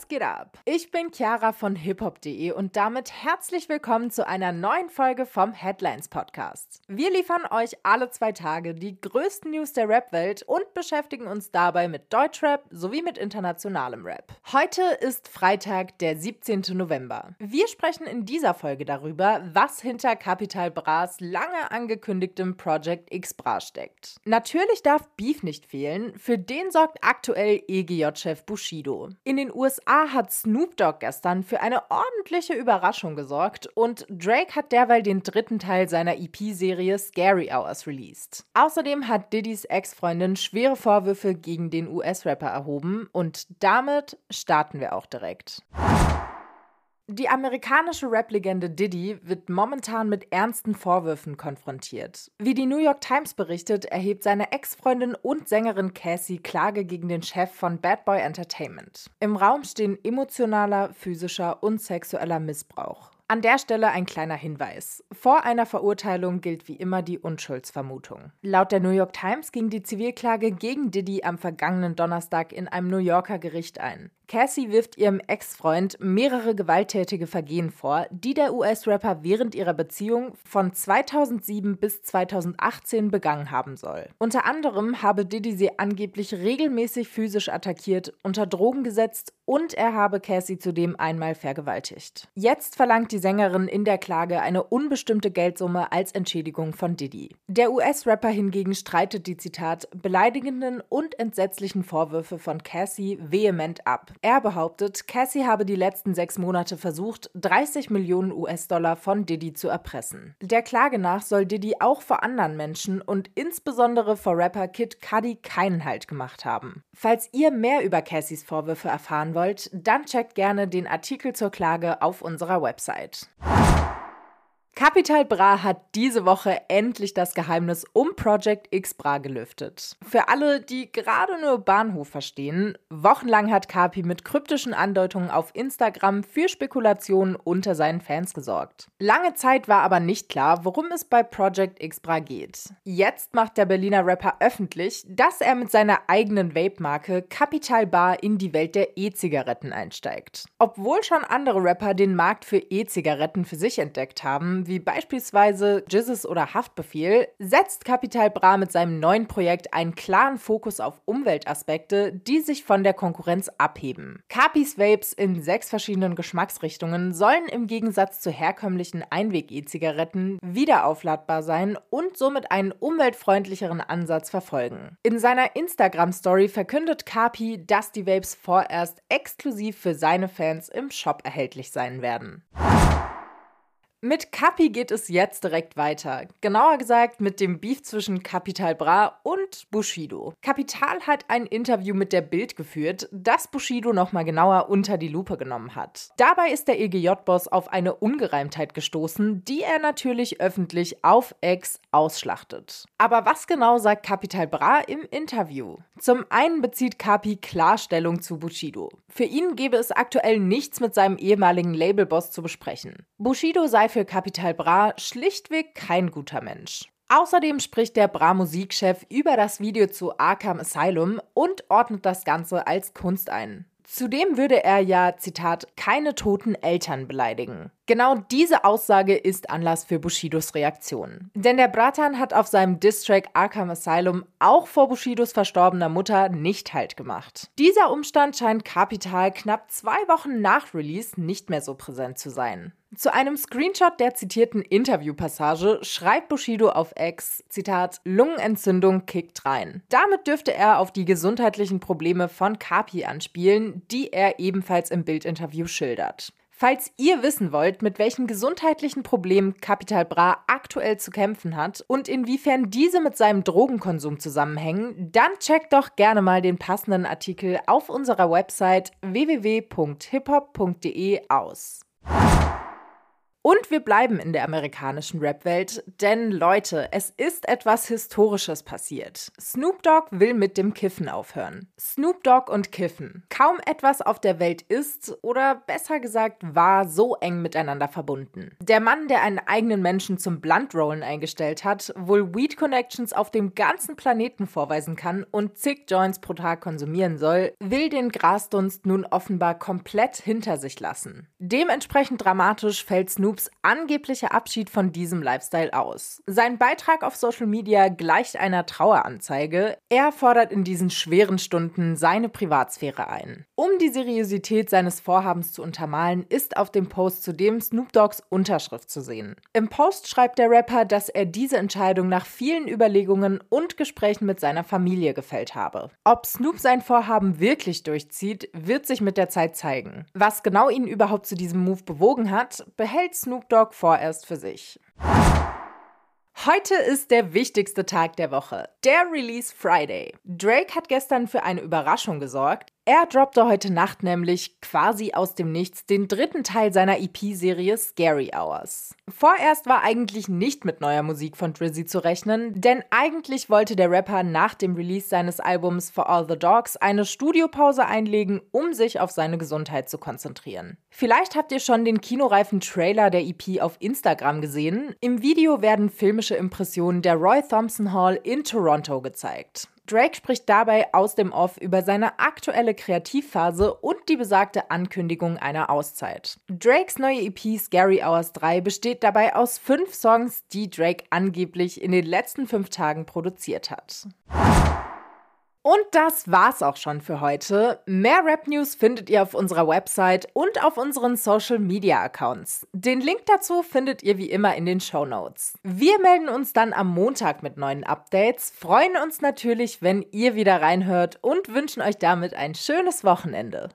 was geht ab? Ich bin Chiara von hiphop.de und damit herzlich willkommen zu einer neuen Folge vom Headlines Podcast. Wir liefern euch alle zwei Tage die größten News der Rap-Welt und beschäftigen uns dabei mit Deutschrap sowie mit internationalem Rap. Heute ist Freitag, der 17. November. Wir sprechen in dieser Folge darüber, was hinter Capital Bras lange angekündigtem Project X Bra steckt. Natürlich darf Beef nicht fehlen, für den sorgt aktuell EGJ-Chef Bushido. In den USA hat Snoop Dogg gestern für eine ordentliche Überraschung gesorgt und Drake hat derweil den dritten Teil seiner EP-Serie Scary Hours released. Außerdem hat Diddys Ex-Freundin schwere Vorwürfe gegen den US-Rapper erhoben und damit starten wir auch direkt. Die amerikanische Rap-Legende Diddy wird momentan mit ernsten Vorwürfen konfrontiert. Wie die New York Times berichtet, erhebt seine Ex-Freundin und Sängerin Cassie Klage gegen den Chef von Bad Boy Entertainment. Im Raum stehen emotionaler, physischer und sexueller Missbrauch. An der Stelle ein kleiner Hinweis. Vor einer Verurteilung gilt wie immer die Unschuldsvermutung. Laut der New York Times ging die Zivilklage gegen Diddy am vergangenen Donnerstag in einem New Yorker Gericht ein. Cassie wirft ihrem Ex-Freund mehrere gewalttätige Vergehen vor, die der US-Rapper während ihrer Beziehung von 2007 bis 2018 begangen haben soll. Unter anderem habe Diddy sie angeblich regelmäßig physisch attackiert, unter Drogen gesetzt und er habe Cassie zudem einmal vergewaltigt. Jetzt verlangt die Sängerin in der Klage eine unbestimmte Geldsumme als Entschädigung von Diddy. Der US-Rapper hingegen streitet die Zitat beleidigenden und entsetzlichen Vorwürfe von Cassie vehement ab. Er behauptet, Cassie habe die letzten sechs Monate versucht, 30 Millionen US-Dollar von Diddy zu erpressen. Der Klage nach soll Diddy auch vor anderen Menschen und insbesondere vor Rapper Kid Cudi keinen Halt gemacht haben. Falls ihr mehr über Cassies Vorwürfe erfahren wollt, dann checkt gerne den Artikel zur Klage auf unserer Website. Capital Bra hat diese Woche endlich das Geheimnis um Project X Bra gelüftet. Für alle, die gerade nur Bahnhof verstehen, wochenlang hat Capi mit kryptischen Andeutungen auf Instagram für Spekulationen unter seinen Fans gesorgt. Lange Zeit war aber nicht klar, worum es bei Project X Bra geht. Jetzt macht der Berliner Rapper öffentlich, dass er mit seiner eigenen Vape-Marke Capital Bar in die Welt der E-Zigaretten einsteigt. Obwohl schon andere Rapper den Markt für E-Zigaretten für sich entdeckt haben, wie beispielsweise Jizzes oder Haftbefehl, setzt Capital Bra mit seinem neuen Projekt einen klaren Fokus auf Umweltaspekte, die sich von der Konkurrenz abheben. Capis Vapes in sechs verschiedenen Geschmacksrichtungen sollen im Gegensatz zu herkömmlichen Einweg-E-Zigaretten wiederaufladbar sein und somit einen umweltfreundlicheren Ansatz verfolgen. In seiner Instagram-Story verkündet Capi, dass die Vapes vorerst exklusiv für seine Fans im Shop erhältlich sein werden. Mit Capi geht es jetzt direkt weiter. Genauer gesagt mit dem Beef zwischen Capital Bra und Bushido. Capital hat ein Interview mit der Bild geführt, das Bushido nochmal genauer unter die Lupe genommen hat. Dabei ist der EGJ-Boss auf eine Ungereimtheit gestoßen, die er natürlich öffentlich auf Ex ausschlachtet. Aber was genau sagt Capital Bra im Interview? Zum einen bezieht Capi Klarstellung zu Bushido. Für ihn gäbe es aktuell nichts mit seinem ehemaligen Labelboss zu besprechen. Bushido sei für Capital Bra schlichtweg kein guter Mensch. Außerdem spricht der Bra-Musikchef über das Video zu Arkham Asylum und ordnet das Ganze als Kunst ein. Zudem würde er ja, Zitat, keine toten Eltern beleidigen. Genau diese Aussage ist Anlass für Bushidos Reaktion. Denn der Bratan hat auf seinem Distrack Arkham Asylum auch vor Bushidos verstorbener Mutter nicht Halt gemacht. Dieser Umstand scheint Capital knapp zwei Wochen nach Release nicht mehr so präsent zu sein. Zu einem Screenshot der zitierten Interviewpassage schreibt Bushido auf X, Zitat, Lungenentzündung kickt rein. Damit dürfte er auf die gesundheitlichen Probleme von Kapi anspielen, die er ebenfalls im Bildinterview schildert. Falls ihr wissen wollt, mit welchen gesundheitlichen Problemen Capital Bra aktuell zu kämpfen hat und inwiefern diese mit seinem Drogenkonsum zusammenhängen, dann checkt doch gerne mal den passenden Artikel auf unserer Website www.hiphop.de aus. Und wir bleiben in der amerikanischen Rap-Welt, denn Leute, es ist etwas Historisches passiert. Snoop Dogg will mit dem Kiffen aufhören. Snoop Dogg und Kiffen. Kaum etwas auf der Welt ist, oder besser gesagt war, so eng miteinander verbunden. Der Mann, der einen eigenen Menschen zum Bluntrollen eingestellt hat, wohl Weed Connections auf dem ganzen Planeten vorweisen kann und zig Joints pro Tag konsumieren soll, will den Grasdunst nun offenbar komplett hinter sich lassen. Dementsprechend dramatisch fällt Snoop Snoops angeblicher Abschied von diesem Lifestyle aus. Sein Beitrag auf Social Media gleicht einer Traueranzeige. Er fordert in diesen schweren Stunden seine Privatsphäre ein. Um die Seriosität seines Vorhabens zu untermalen, ist auf dem Post zudem Snoop Dogs Unterschrift zu sehen. Im Post schreibt der Rapper, dass er diese Entscheidung nach vielen Überlegungen und Gesprächen mit seiner Familie gefällt habe. Ob Snoop sein Vorhaben wirklich durchzieht, wird sich mit der Zeit zeigen. Was genau ihn überhaupt zu diesem Move bewogen hat, behält Snoop Dogg vorerst für sich. Heute ist der wichtigste Tag der Woche, der Release Friday. Drake hat gestern für eine Überraschung gesorgt. Er droppte heute Nacht nämlich quasi aus dem Nichts den dritten Teil seiner EP-Serie Scary Hours. Vorerst war eigentlich nicht mit neuer Musik von Drizzy zu rechnen, denn eigentlich wollte der Rapper nach dem Release seines Albums For All the Dogs eine Studiopause einlegen, um sich auf seine Gesundheit zu konzentrieren. Vielleicht habt ihr schon den kinoreifen Trailer der EP auf Instagram gesehen. Im Video werden filmische Impressionen der Roy Thompson Hall in Toronto gezeigt. Drake spricht dabei aus dem Off über seine aktuelle Kreativphase und die besagte Ankündigung einer Auszeit. Drakes neue EP Scary Hours 3 besteht dabei aus fünf Songs, die Drake angeblich in den letzten fünf Tagen produziert hat. Und das war's auch schon für heute. Mehr Rap News findet ihr auf unserer Website und auf unseren Social Media Accounts. Den Link dazu findet ihr wie immer in den Show Notes. Wir melden uns dann am Montag mit neuen Updates, freuen uns natürlich, wenn ihr wieder reinhört und wünschen euch damit ein schönes Wochenende.